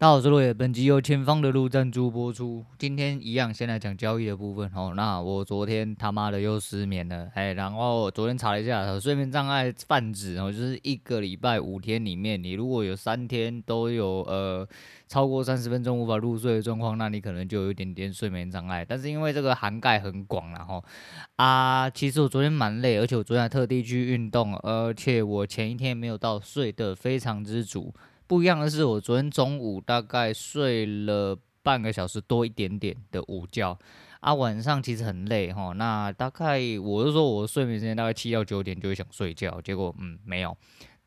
大家好，我是落叶。本集由前方的路赞助播出。今天一样，先来讲交易的部分哦。那我昨天他妈的又失眠了，哎，然后昨天查了一下，睡眠障碍泛指哦，就是一个礼拜五天里面，你如果有三天都有呃超过三十分钟无法入睡的状况，那你可能就有一点点睡眠障碍。但是因为这个涵盖很广，然后啊，其实我昨天蛮累，而且我昨天还特地去运动，而且我前一天没有到睡得非常之足。不一样的是，我昨天中午大概睡了半个小时多一点点的午觉，啊，晚上其实很累哈。那大概我是说，我睡眠时间大概七到九点就会想睡觉，结果嗯没有。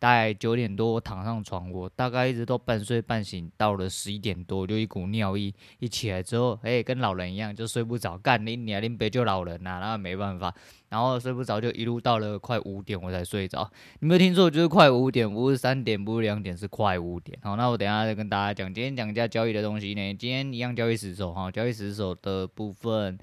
大概九点多我躺上床，我大概一直都半睡半醒，到了十一点多就一股尿意，一起来之后，哎、跟老人一样就睡不着，干你你啊，你别就老人呐、啊，那没办法，然后睡不着就一路到了快五点我才睡着。你没有听错，就是快五点，不是三点，不是两点，是快五点。好，那我等下再跟大家讲，今天讲一下交易的东西呢。今天一样交易时手哈，交易时手的部分。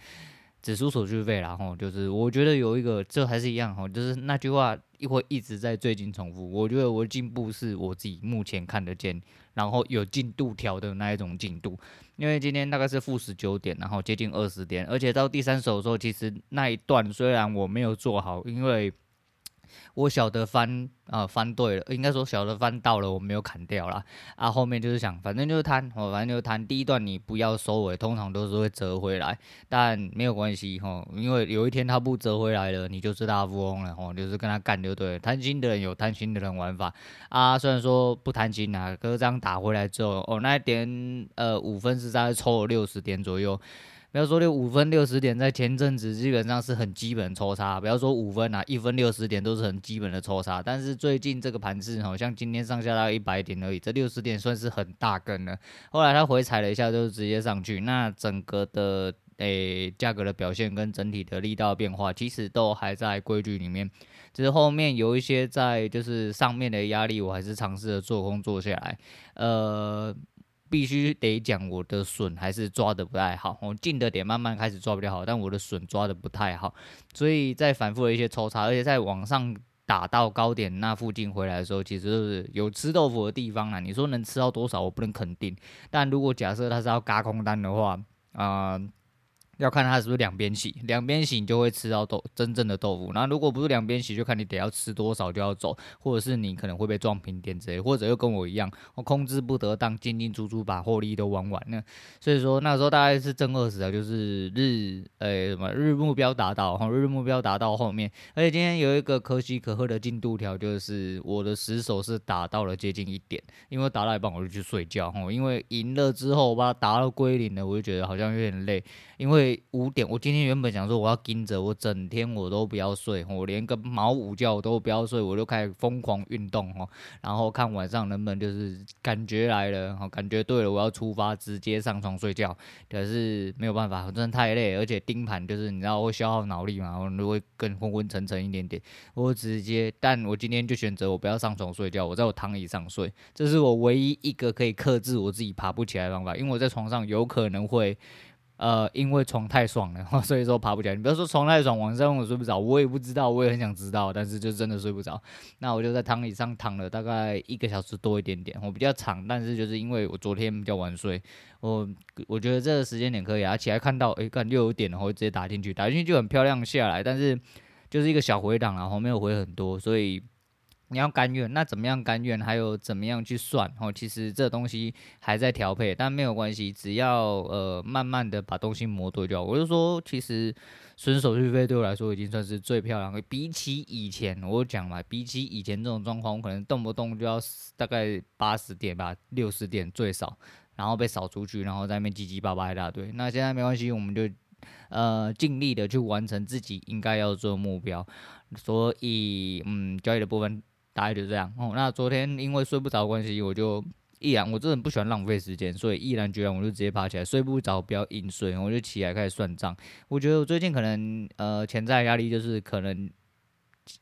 指数手续费然后，就是我觉得有一个，这还是一样，哈，就是那句话会一直在最近重复。我觉得我的进步是我自己目前看得见，然后有进度条的那一种进度。因为今天大概是负十九点，然后接近二十点，而且到第三首的时候，其实那一段虽然我没有做好，因为。我晓得翻啊、翻对了，应该说晓得翻到了，我没有砍掉啦。啊。后面就是想，反正就是贪，哦，反正就是贪。第一段你不要收尾，通常都是会折回来，但没有关系哈，因为有一天他不折回来了，你就是大富翁了哦，就是跟他干就对了。贪心的人有贪心的人玩法啊，虽然说不贪心啊，可是这样打回来之后，哦，那一点呃五分是大概抽了六十点左右。不要说六五分六十点，在前阵子基本上是很基本抽差。不要说五分啊，一分六十点都是很基本的抽差。但是最近这个盘势好像今天上下到一百点而已，这六十点算是很大根了。后来它回踩了一下，就直接上去。那整个的诶价格的表现跟整体的力道变化，其实都还在规矩里面。只是后面有一些在就是上面的压力，我还是尝试着做空做下来。呃。必须得讲，我的笋还是抓的不太好。我进的点慢慢开始抓比较好，但我的笋抓的不太好，所以在反复的一些抽查，而且在网上打到高点那附近回来的时候，其实是有吃豆腐的地方啊。你说能吃到多少，我不能肯定。但如果假设它是要嘎空单的话，啊、要看它是不是两边洗，两边洗你就会吃到豆真正的豆腐。那如果不是两边洗，就看你得要吃多少就要走，或者是你可能会被撞平点之类，或者又跟我一样，我控制不得当，进进出出把获利都玩完了。所以说那时候大概是正二十啊，就是日诶、欸、什么日目标达到，哈日目标达到后面，而且今天有一个可喜可贺的进度条，就是我的时手是打到了接近一点，因为打到一半我就去睡觉，哈，因为赢了之后我把它打到归零了，我就觉得好像有点累，因为。五点，我今天原本想说我要盯着，我整天我都不要睡，我连个毛午觉我都不要睡，我就开始疯狂运动哦，然后看晚上能不能就是感觉来了，感觉对了，我要出发，直接上床睡觉。可是没有办法，真的太累，而且盯盘就是你知道会消耗脑力嘛，我就会更昏昏沉沉一点点。我直接，但我今天就选择我不要上床睡觉，我在我躺椅上睡，这是我唯一一个可以克制我自己爬不起来的方法，因为我在床上有可能会。呃，因为床太爽了，所以说爬不起来。你不要说床太爽，晚上我睡不着，我也不知道，我也很想知道，但是就真的睡不着。那我就在躺椅上躺了大概一个小时多一点点，我比较长，但是就是因为我昨天比较晚睡，我我觉得这个时间点可以啊。起来看到，哎，看六点然后直接打进去，打进去就很漂亮下来，但是就是一个小回档啊，后没有回很多，所以。你要甘愿，那怎么样甘愿？还有怎么样去算？哦，其实这东西还在调配，但没有关系，只要呃慢慢的把东西磨对就好。我就说，其实损手续费对我来说已经算是最漂亮的。比起以前，我讲嘛，比起以前这种状况，我可能动不动就要大概八十点吧，六十点最少，然后被扫出去，然后在那边叽叽巴巴一大堆。那现在没关系，我们就呃尽力的去完成自己应该要做的目标。所以，嗯，交易的部分。大概就这样哦。那昨天因为睡不着关系，我就毅然，我真的不喜欢浪费时间，所以毅然决然我就直接爬起来，睡不着不要硬睡，我就起来开始算账。我觉得我最近可能呃潜在压力就是可能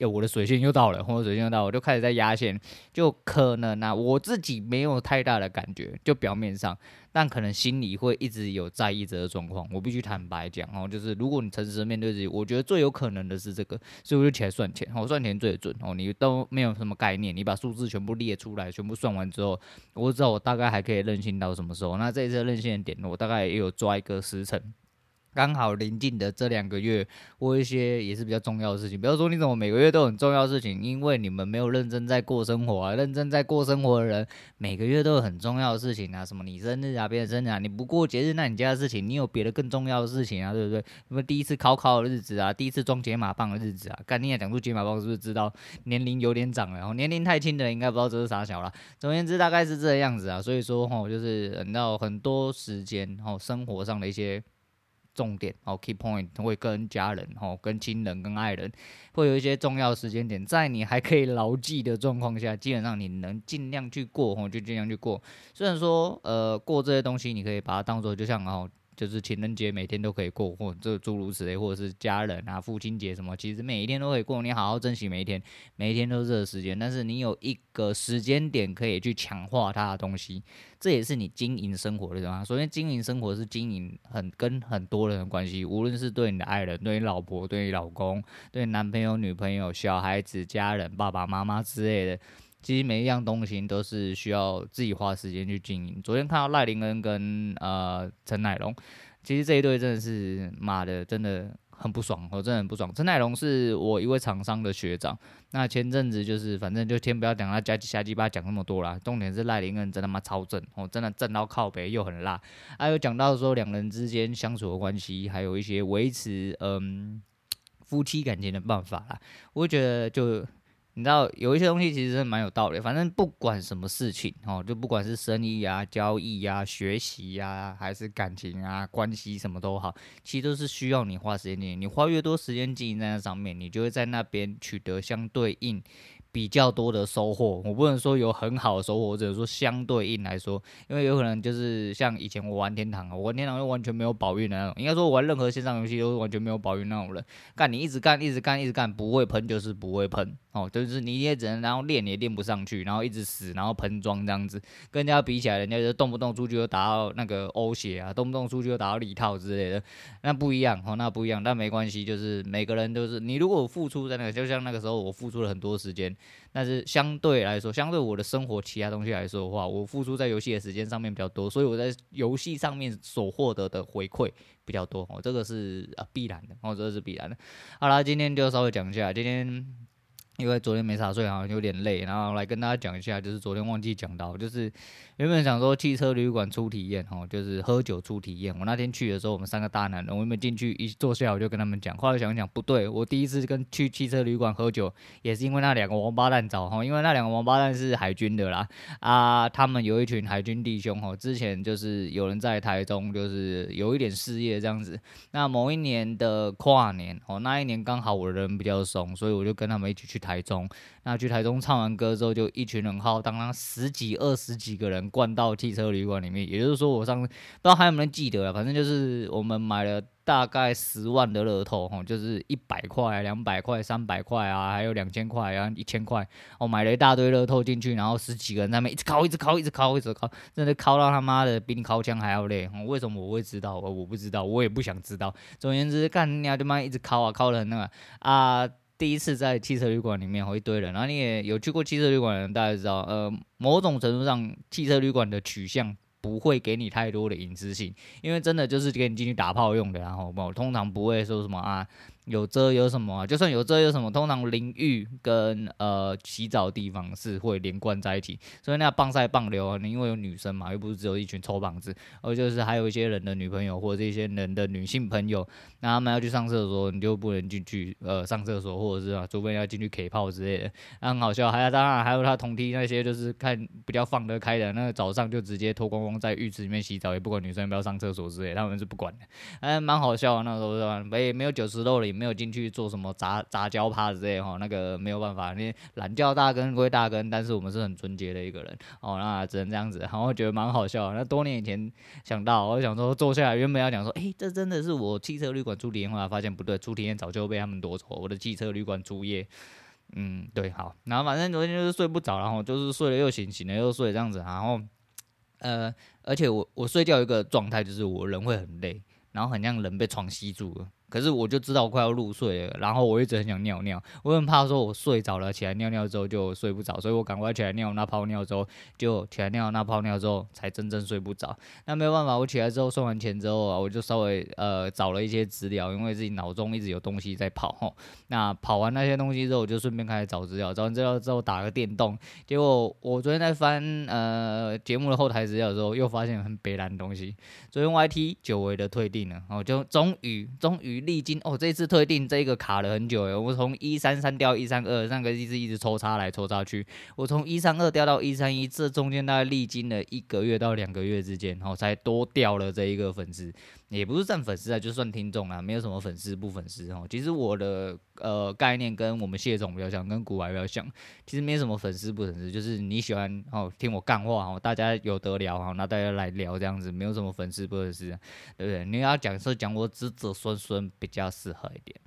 我的水线又到了，或者水线又到了，我就开始在压线，就可能啊，我自己没有太大的感觉，就表面上，但可能心里会一直有在意这个状况。我必须坦白讲哦，就是如果你诚实面对自己，我觉得最有可能的是这个，所以我就起来算钱，我算钱最准哦。你都没有什么概念，你把数字全部列出来，全部算完之后，我知道我大概还可以任性到什么时候。那这一次任性的点，我大概也有抓一个时辰。刚好临近的这两个月，我一些也是比较重要的事情。不要说你怎么每个月都很重要的事情，因为你们没有认真在过生活啊。认真在过生活的人，每个月都有很重要的事情啊。什么你生日啊，别人生日啊，你不过节日，那你家的事情，你有别的更重要的事情啊，对不对？什么第一次考考的日子啊，第一次装解码棒的日子啊。干，你也讲出解码棒，是不是知道年龄有点长了？然后年龄太轻的人应该不知道这是啥小了。总而言之，大概是这个样子啊。所以说，吼，就是等到很多时间，吼，生活上的一些。重点哦，key point 会跟家人哦，跟亲人、跟爱人，会有一些重要时间点，在你还可以牢记的状况下，基本上你能尽量去过哦，就尽量去过。虽然说呃，过这些东西，你可以把它当做就像哦。就是情人节每天都可以过，或者诸如此类，或者是家人啊、父亲节什么，其实每一天都可以过。你好好珍惜每一天，每一天都是这个时间。但是你有一个时间点可以去强化它的东西，这也是你经营生活的地方。首先，经营生活是经营很跟很多人的关系，无论是对你的爱人、对你老婆、对你老公、对你男朋友、女朋友、小孩子、家人、爸爸妈妈之类的。其实每一样东西都是需要自己花时间去经营。昨天看到赖林恩跟呃陈乃龙，其实这一对真的是妈的，真的很不爽，我真的很不爽。陈乃龙是我一位厂商的学长，那前阵子就是反正就先不要讲他加瞎鸡巴讲那么多啦，重点是赖林恩真他妈超正，我真的正到靠北又很辣。还有讲到说两人之间相处的关系，还有一些维持嗯夫妻感情的办法啦，我觉得就。你知道有一些东西其实是蛮有道理，反正不管什么事情哦，就不管是生意啊、交易啊、学习啊，还是感情啊、关系什么都好，其实都是需要你花时间经营。你花越多时间经营在那上面，你就会在那边取得相对应。比较多的收获，我不能说有很好的收获，或者说相对应来说，因为有可能就是像以前我玩天堂啊，我玩天堂就完全没有宝运的那种，应该说我玩任何线上游戏都是完全没有宝运那种人。干你一直干，一直干，一直干，不会喷就是不会喷哦，就是你也只能然后练也练不上去，然后一直死，然后喷装这样子，跟人家比起来，人家就动不动出去就打到那个欧血啊，动不动出去就打到里套之类的，那不一样哦，那不一样，但没关系，就是每个人都是你如果付出在那个，就像那个时候我付出了很多时间。但是相对来说，相对我的生活其他东西来说的话，我付出在游戏的时间上面比较多，所以我在游戏上面所获得的回馈比较多哦，这个是啊必然的哦，这个是必然的。好啦，今天就稍微讲一下今天。因为昨天没啥睡，好像有点累，然后来跟大家讲一下，就是昨天忘记讲到，就是原本想说汽车旅馆初体验，哦，就是喝酒初体验。我那天去的时候，我们三个大男人，我原本进去一坐下，我就跟他们讲，后来想想不对，我第一次跟去汽车旅馆喝酒，也是因为那两个王八蛋找，哈，因为那两个王八蛋是海军的啦，啊，他们有一群海军弟兄，哦，之前就是有人在台中，就是有一点事业这样子。那某一年的跨年，哦，那一年刚好我人比较怂，所以我就跟他们一起去。台中，那去台中唱完歌之后，就一群人浩荡荡十几、二十几个人灌到汽车旅馆里面。也就是说，我上次不知道还有没有人记得了？反正就是我们买了大概十万的乐透，吼，就是一百块、两百块、三百块啊，还有两千块啊，一千块。我买了一大堆乐透进去，然后十几个人在那边一直敲、一直敲、一直敲、一直敲，真的敲到他妈的比你敲枪还要累。为什么我会知道？我我不知道，我也不想知道。总而言之，干你娘就妈一直敲啊，敲的很那个啊。第一次在汽车旅馆里面，有一堆人，然后你也有去过汽车旅馆的人，大家知道，呃，某种程度上，汽车旅馆的取向不会给你太多的隐私性，因为真的就是给你进去打炮用的，然后我通常不会说什么啊。有遮有什么啊？就算有遮有什么？通常淋浴跟呃洗澡地方是会连贯在一起，所以那棒赛棒流啊，你因为有女生嘛，又不是只有一群臭棒子，而就是还有一些人的女朋友或者这些人的女性朋友，那他们要去上厕所，你就不能进去呃上厕所，或者是啊，除非要进去 K 泡之类的，那很好笑。还有当然还有他同梯那些，就是看比较放得开的，那个早上就直接脱光光在浴池里面洗澡，也不管女生要不要上厕所之类，他们是不管的，哎，蛮好笑的那时候是吧？没没有九十六里。没有进去做什么杂杂交趴之类哈，那个没有办法，你懒叫大根归大根，但是我们是很纯洁的一个人哦，那只能这样子，然后觉得蛮好笑。那多年以前想到，我想说坐下来，原本要讲说，诶、这真的是我汽车旅馆初体验，后来发现不对，初体验早就被他们夺走，我的汽车旅馆初夜。嗯，对，好，然后反正昨天就是睡不着，然后就是睡了又醒，醒了又睡这样子，然后，呃，而且我我睡觉一个状态就是我人会很累，然后很像人被床吸住了。可是我就知道我快要入睡了，然后我一直很想尿尿，我很怕说我睡着了起来尿尿之后就睡不着，所以我赶快起来尿那泡尿之后就起来尿那泡尿之后才真正睡不着。那没有办法，我起来之后算完钱之后啊，我就稍微呃找了一些资料，因为自己脑中一直有东西在跑吼。那跑完那些东西之后，我就顺便开始找资料，找完资料之后打个电动，结果我昨天在翻呃节目的后台资料的时候，又发现很北烂的东西。昨天 YT 久违的退订了，我就终于终于。历经哦，这次退订这个卡了很久诶，我从一三三掉一三二，上个一直一直抽插来抽插去，我从一三二掉到一三一，这中间大概历经了一个月到两个月之间，然后才多掉了这一个粉丝。也不是算粉丝啊，就算听众啊，没有什么粉丝不粉丝哦。其实我的呃概念跟我们谢总比较像，跟古玩比较像。其实没什么粉丝不粉丝，就是你喜欢哦听我干话哦，大家有得聊哈，那大家来聊这样子，没有什么粉丝不粉丝，对不对？你要讲是讲我子子孙孙比较适合一点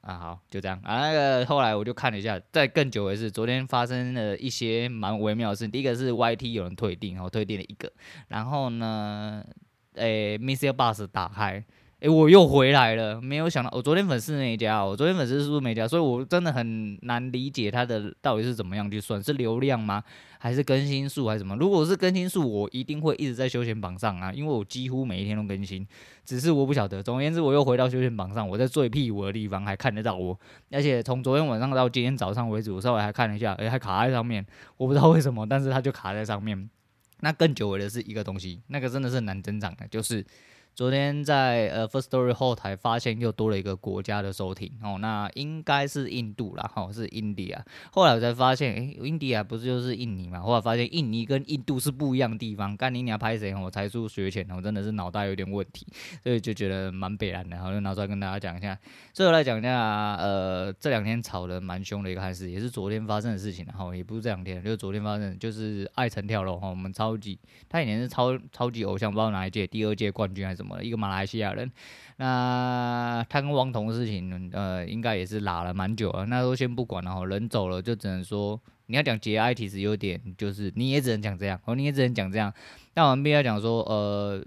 啊。好，就这样啊。那个后来我就看了一下，在更久的是昨天发生了一些蛮微妙的事。第一个是 YT 有人退订，然后退订了一个，然后呢。诶，Missile Bus 打开，诶，我又回来了。没有想到，我昨天粉丝那家，我昨天粉丝是不是没加？所以我真的很难理解它的到底是怎么样去算，是流量吗？还是更新数还是什么？如果是更新数，我一定会一直在休闲榜上啊，因为我几乎每一天都更新。只是我不晓得。总而言之，我又回到休闲榜上，我在最屁股的地方还看得到我，而且从昨天晚上到今天早上为止，我稍微还看了一下，诶，还卡在上面，我不知道为什么，但是它就卡在上面。那更久违的是一个东西，那个真的是难增长的，就是。昨天在呃 First Story 后台发现又多了一个国家的收听哦，那应该是印度啦，哈，是 India。后来我才发现，诶，India 不是就是印尼嘛？后来发现印尼跟印度是不一样的地方。干你娘拍谁？我才疏学浅，我真的是脑袋有点问题，所以就觉得蛮北然的，然后就拿出来跟大家讲一下。最后来讲一下，呃，这两天吵得蛮凶的一个还是也是昨天发生的事情，然后也不是这两天，就是昨天发生，就是艾成跳楼哈，我们超级他以前是超超级偶像，不知道哪一届，第二届冠军还是什么。一个马来西亚人，那他跟汪彤的事情，呃，应该也是拉了蛮久了。那都先不管了，人走了就只能说，你要讲节哀，其实有点就是你也只能讲这样，哦，你也只能讲这样。但我们必须要讲说，呃，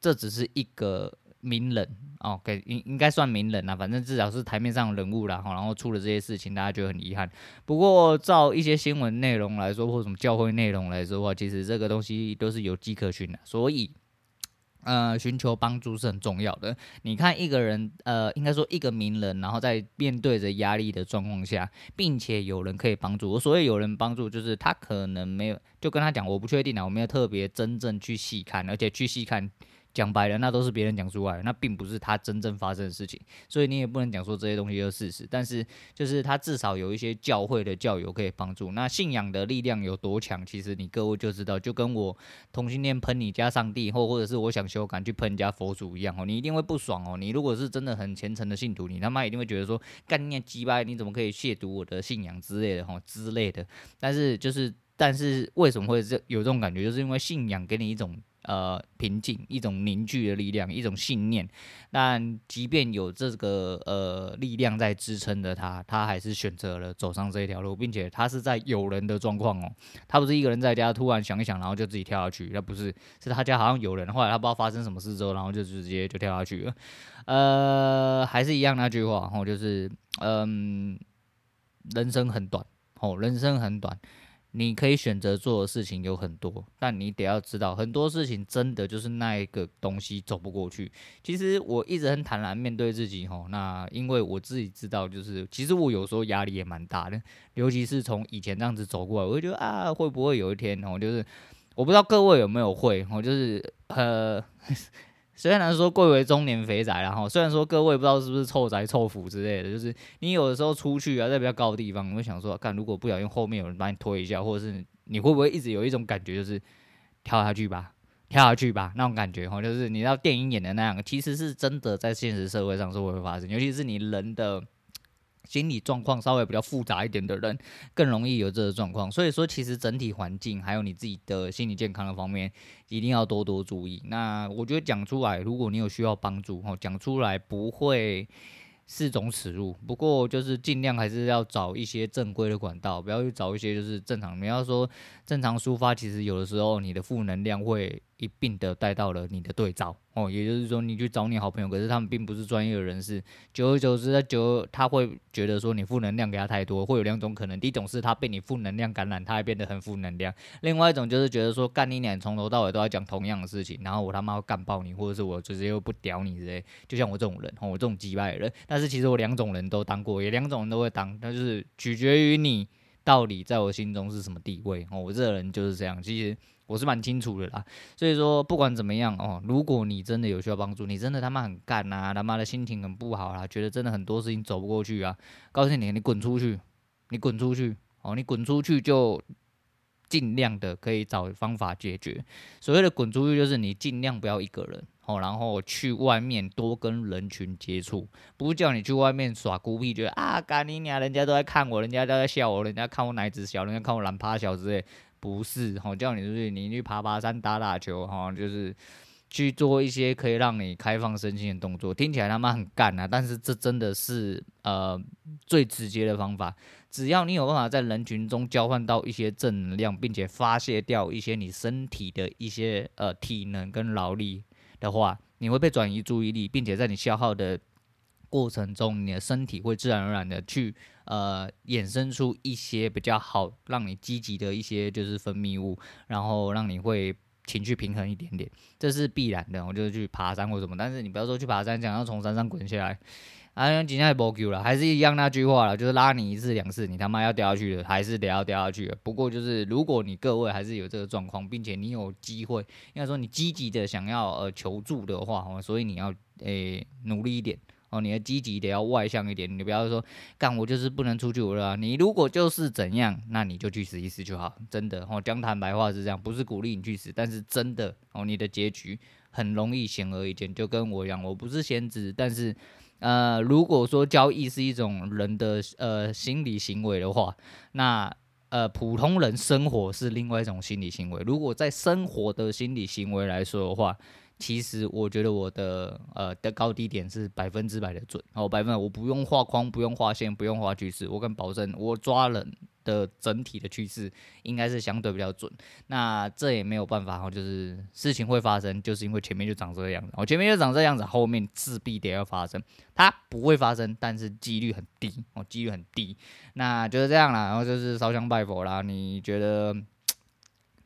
这只是一个名人哦，给应应该算名人啦，反正至少是台面上的人物啦。然后出了这些事情，大家觉得很遗憾。不过照一些新闻内容来说，或什么教会内容来说的话，其实这个东西都是有迹可循的，所以。呃，寻求帮助是很重要的。你看一个人，呃，应该说一个名人，然后在面对着压力的状况下，并且有人可以帮助我。所谓有人帮助，就是他可能没有，就跟他讲，我不确定啊，我没有特别真正去细看，而且去细看。讲白了，那都是别人讲出来，那并不是他真正发生的事情，所以你也不能讲说这些东西就是事实。但是，就是他至少有一些教会的教友可以帮助。那信仰的力量有多强，其实你各位就知道。就跟我同性恋喷你家上帝，或或者是我想修改去喷人家佛祖一样哦，你一定会不爽哦。你如果是真的很虔诚的信徒，你他妈一定会觉得说，干念鸡巴，你怎么可以亵渎我的信仰之类的哈之类的。但是就是，但是为什么会这有这种感觉，就是因为信仰给你一种。呃，平静，一种凝聚的力量，一种信念。但即便有这个呃力量在支撑着他，他还是选择了走上这一条路，并且他是在有人的状况哦，他不是一个人在家突然想一想，然后就自己跳下去，那不是，是他家好像有人，后来他不知道发生什么事之后，然后就直接就跳下去了。呃，还是一样那句话，然后就是，嗯，人生很短，哦，人生很短。你可以选择做的事情有很多，但你得要知道，很多事情真的就是那一个东西走不过去。其实我一直很坦然面对自己，吼，那因为我自己知道，就是其实我有时候压力也蛮大的，尤其是从以前这样子走过来，我就觉得啊，会不会有一天，吼，就是我不知道各位有没有会，吼，就是呃。虽然说贵为中年肥宅，然后虽然说各位不知道是不是臭宅臭腐之类的，就是你有的时候出去啊，在比较高的地方，你会想说，看如果不小心后面有人把你推一下，或者是你会不会一直有一种感觉，就是跳下去吧，跳下去吧，那种感觉哈，就是你知道电影演的那样，其实是真的在现实社会上是会发生，尤其是你人的。心理状况稍微比较复杂一点的人，更容易有这个状况。所以说，其实整体环境还有你自己的心理健康的方面，一定要多多注意。那我觉得讲出来，如果你有需要帮助，哦，讲出来不会是种耻辱。不过就是尽量还是要找一些正规的管道，不要去找一些就是正常。你要说正常抒发，其实有的时候你的负能量会。一并的带到了你的对照。哦，也就是说，你去找你好朋友，可是他们并不是专业的人士，久而久之，他久他会觉得说你负能量给他太多，会有两种可能，第一种是他被你负能量感染，他还变得很负能量；另外一种就是觉得说干你娘，从头到尾都在讲同样的事情，然后我他妈要干爆你，或者是我直接又不屌你之类，就像我这种人，我这种击败人，但是其实我两种人都当过，也两种人都会当，但就是取决于你到底在我心中是什么地位。哦，我这个人就是这样，其实。我是蛮清楚的啦，所以说不管怎么样哦，如果你真的有需要帮助，你真的他妈很干呐、啊，他妈的心情很不好啦，觉得真的很多事情走不过去啊，告诉你，你滚出去，你滚出去哦，你滚出去就尽量的可以找方法解决。所谓的滚出去，就是你尽量不要一个人哦，然后去外面多跟人群接触，不是叫你去外面耍孤僻，觉得啊干你娘，人家都在看我，人家都在笑我，人家看我奶子小，人家看我懒趴小之类。不是，吼，叫你出去，你去爬爬山、打打球，哈，就是去做一些可以让你开放身心的动作。听起来他妈很干啊，但是这真的是呃最直接的方法。只要你有办法在人群中交换到一些正能量，并且发泄掉一些你身体的一些呃体能跟劳力的话，你会被转移注意力，并且在你消耗的过程中，你的身体会自然而然的去。呃，衍生出一些比较好，让你积极的一些就是分泌物，然后让你会情绪平衡一点点，这是必然的。我就是去爬山或什么，但是你不要说去爬山，讲要从山上滚下来，啊，今天也没救了，还是一样那句话了，就是拉你一次两次，你他妈要掉下去的，还是得要掉下去了。不过就是如果你各位还是有这个状况，并且你有机会，应该说你积极的想要呃求助的话，所以你要诶、努力一点。哦，你要积极得要外向一点，你不要说干我就是不能出去了。你如果就是怎样，那你就去死一死就好，真的哦。讲坦白话是这样，不是鼓励你去死，但是真的哦，你的结局很容易显而易见，就跟我一样，我不是先知，但是呃，如果说交易是一种人的呃心理行为的话，那呃普通人生活是另外一种心理行为。如果在生活的心理行为来说的话。其实我觉得我的呃的高低点是百分之百的准，哦，百分我不用画框，不用画线，不用画趋势，我敢保证我抓人的整体的趋势应该是相对比较准。那这也没有办法哈，就是事情会发生，就是因为前面就长这个样子，哦，前面就长这样子，后面势必得要发生。它不会发生，但是几率很低，哦，几率很低。那就是这样啦，然后就是烧香拜佛啦。你觉得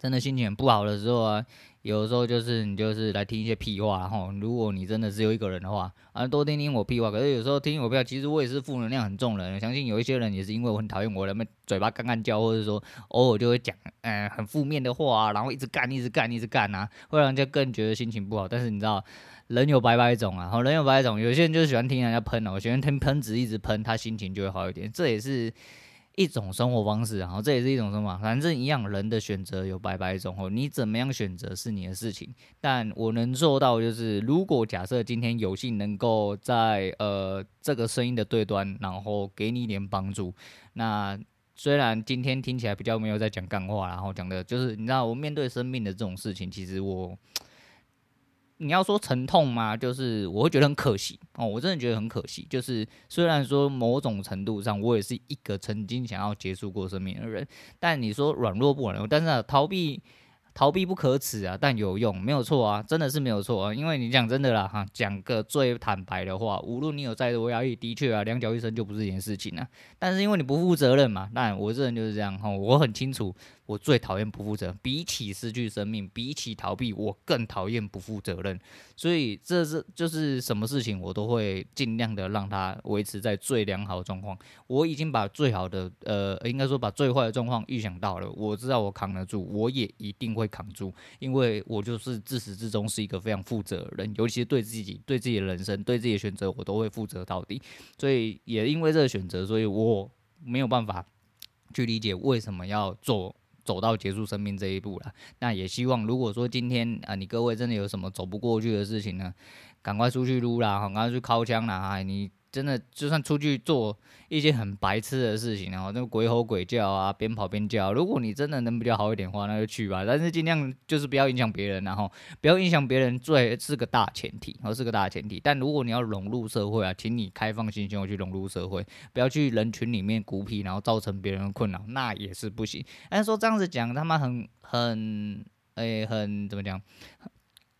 真的心情很不好的时候啊？有时候就是你就是来听一些屁话哈，如果你真的只有一个人的话，啊多听听我屁话。可是有时候听我屁话，其实我也是负能量很重的人。相信有一些人也是因为我很讨厌我，他们嘴巴干干叫，或者说偶尔就会讲嗯、很负面的话啊，然后一直干一直干一直干啊，会让人家更觉得心情不好。但是你知道，人有百百种啊，好，人有百百种，有些人就喜欢听人家喷哦，喜欢听喷子一直喷，他心情就会好一点。这也是。一种生活方式，然后这也是一种生活，反正一样，人的选择有百百种哦，你怎么样选择是你的事情。但我能做到就是，如果假设今天有幸能够在呃这个声音的对端，然后给你一点帮助，那虽然今天听起来比较没有在讲干话，然后讲的就是你知道，我面对生命的这种事情，其实我。你要说沉痛吗？就是我会觉得很可惜哦，我真的觉得很可惜。就是虽然说某种程度上，我也是一个曾经想要结束过生命的人，但你说软弱不软弱，但是逃避。逃避不可耻啊，但有用，没有错啊，真的是没有错啊。因为你讲真的啦，哈，讲个最坦白的话，无论你有再多压力，的确啊，两脚一伸就不是一件事情啊。但是因为你不负责任嘛，那我这人就是这样哈，我很清楚，我最讨厌不负责任，比起失去生命，比起逃避，我更讨厌不负责任。所以这是就是什么事情，我都会尽量的让它维持在最良好的状况。我已经把最好的，呃，应该说把最坏的状况预想到了，我知道我扛得住，我也一定会。扛住，因为我就是自始至终是一个非常负责的人，尤其是对自己、对自己的人生、对自己的选择，我都会负责到底。所以也因为这个选择，所以我没有办法去理解为什么要做走到结束生命这一步了。那也希望，如果说今天啊，你各位真的有什么走不过去的事情呢，赶快出去撸啦，赶快去掏枪啦，你。真的，就算出去做一些很白痴的事情，然后那个鬼吼鬼叫啊，边跑边叫。如果你真的能比较好一点的话，那就去吧。但是尽量就是不要影响别人，然后不要影响别人，最是个大前提，然后是个大前提。但如果你要融入社会啊，请你开放心胸去融入社会，不要去人群里面孤僻，然后造成别人的困扰，那也是不行。但是说这样子讲，他妈很很诶、很怎么讲，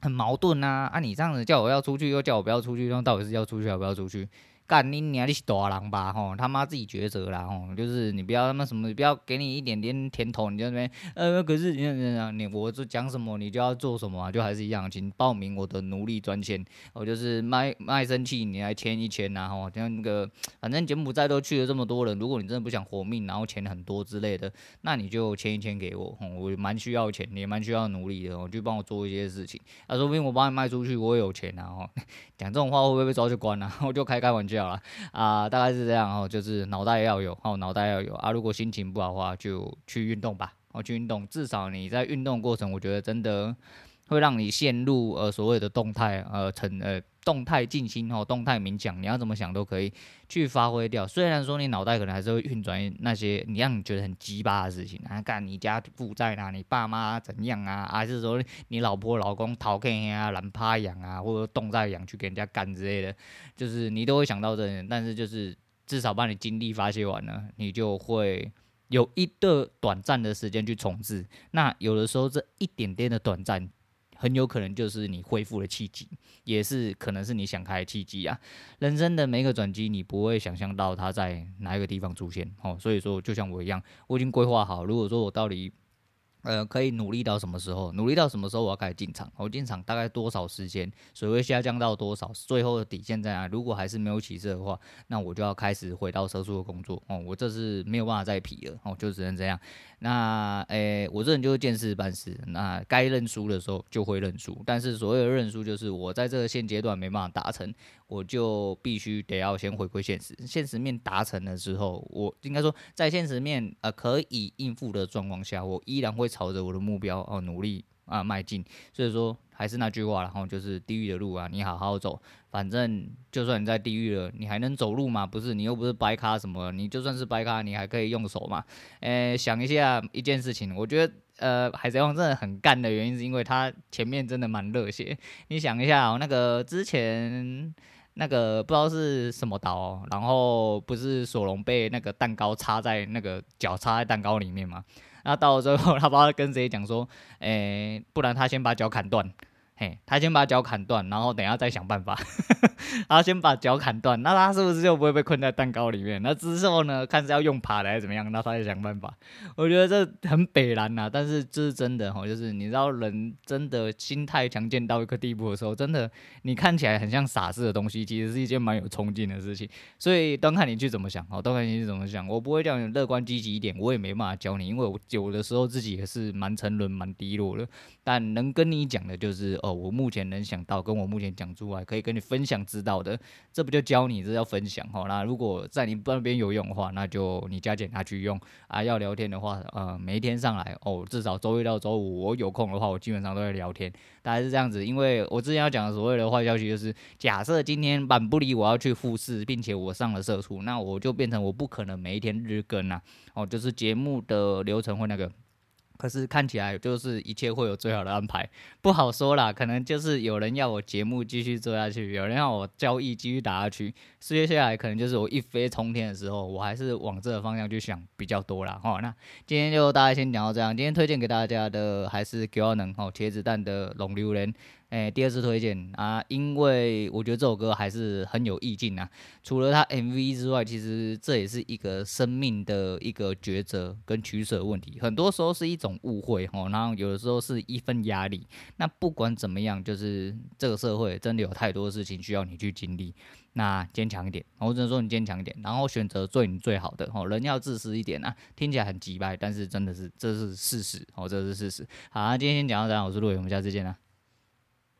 很矛盾呐。啊，你这样子叫我要出去，又叫我不要出去，那到底是要出去还不要出去？干你娘！你是大人吧？吼，他妈自己抉择啦！吼，就是你不要他妈什么，不要给你一点点甜头，你就那边呃，可是你你你我这讲什么，你就要做什么啊？就还是一样，请报名我的奴隶专线，我就是卖卖身契，你来签一签呐！吼，像那个反正柬埔寨都去了这么多人，如果你真的不想活命，然后钱很多之类的，那你就签一签给我，我蛮需要钱，也蛮需要奴隶的，我就帮我做一些事情。啊，说不定我帮你卖出去，我也有钱啊！吼，讲这种话会不会被抓去关啊？我就开开玩笑。好了啊，大概是这样哦，就是脑袋要有哦，脑袋要有啊。如果心情不好的话，就去运动吧，哦，去运动，至少你在运动过程，我觉得真的会让你陷入呃所谓的动态呃成呃。动态静心哦，动态冥想，你要怎么想都可以去发挥掉。虽然说你脑袋可能还是会运转那些你让你觉得很鸡巴的事情啊，干你家负债啊，你爸妈怎样啊，还是说你老婆老公讨客啊，懒趴养啊，或者动在养去给人家干之类的，就是你都会想到这些。但是就是至少把你精力发泄完了，你就会有一个短暂的时间去重置。那有的时候这一点点的短暂。很有可能就是你恢复的契机，也是可能是你想开的契机啊。人生的每一个转机，你不会想象到它在哪一个地方出现哦。所以说，就像我一样，我已经规划好，如果说我到底。呃，可以努力到什么时候？努力到什么时候我要开始进场？我进场大概多少时间？水位下降到多少？最后的底线在哪？如果还是没有起色的话，那我就要开始回到车速的工作哦。我这是没有办法再皮了哦，就只能这样。那诶、我这人就是见事办事。那该认输的时候就会认输，但是所谓的认输就是我在这个现阶段没办法达成，我就必须得要先回归现实。现实面达成了之后，我应该说在现实面呃可以应付的状况下，我依然会。朝着我的目标哦努力啊迈进，所以说还是那句话，然后就是地狱的路啊，你好好走，反正就算你在地狱了，你还能走路吗？不是，你又不是白咖什么，你就算是白咖，你还可以用手嘛。诶、想一下一件事情，我觉得呃海贼王真的很干的原因，是因为他前面真的蛮热血。你想一下哦，那个之前那个不知道是什么岛，然后不是索隆被那个蛋糕插在那个脚插在蛋糕里面嘛？那到了最后，他不知道跟谁讲说，诶、不然他先把脚砍断。嘿，他先把脚砍断，然后等下再想办法。他先把脚砍断，那他是不是就不会被困在蛋糕里面？那之后呢？看是要用爬的还是怎么样？那他再想办法。我觉得这很北然呐，但是这是真的哈，就是你知道人真的心态强健到一个地步的时候，真的你看起来很像傻子的东西，其实是一件蛮有冲劲的事情。所以都看你去怎么想哦，都看你去怎么想。我不会叫你乐观积极一点，我也没办法教你，因为我有的时候自己也是蛮沉沦、蛮低落的。但能跟你讲的就是。哦，我目前能想到，跟我目前讲出来可以跟你分享知道的，这不就教你，这叫分享哈。那如果在你那边有用的话，那就你加减拿去用啊。要聊天的话，呃，每一天上来哦，至少周一到周五我有空的话，我基本上都会聊天，大概是这样子。因为我之前要讲的所谓的坏消息就是，假设今天板不离我要去复试，并且我上了社畜，那我就变成我不可能每一天日更呐。哦，就是节目的流程会那个。可是看起来就是一切会有最好的安排，不好说啦，可能就是有人要我节目继续做下去，有人要我交易继续打下去，接下来可能就是我一飞冲天的时候，我还是往这个方向去想比较多啦。哦。那今天就大家先讲到这样，今天推荐给大家的还是给要能哦，茄子蛋的龙榴莲。诶，第二次推荐啊，因为我觉得这首歌还是很有意境啊。除了它 MV 之外，其实这也是一个生命的一个抉择跟取舍问题。很多时候是一种误会哦，然后有的时候是一份压力。那不管怎么样，就是这个社会真的有太多事情需要你去经历。那坚强一点，我只能说你坚强一点，然后选择做你最好的哦。人要自私一点啊，听起来很急败，但是真的是这是事实哦，这是事实。好，今天先讲到这样，我是陆伟，我们下次见啦。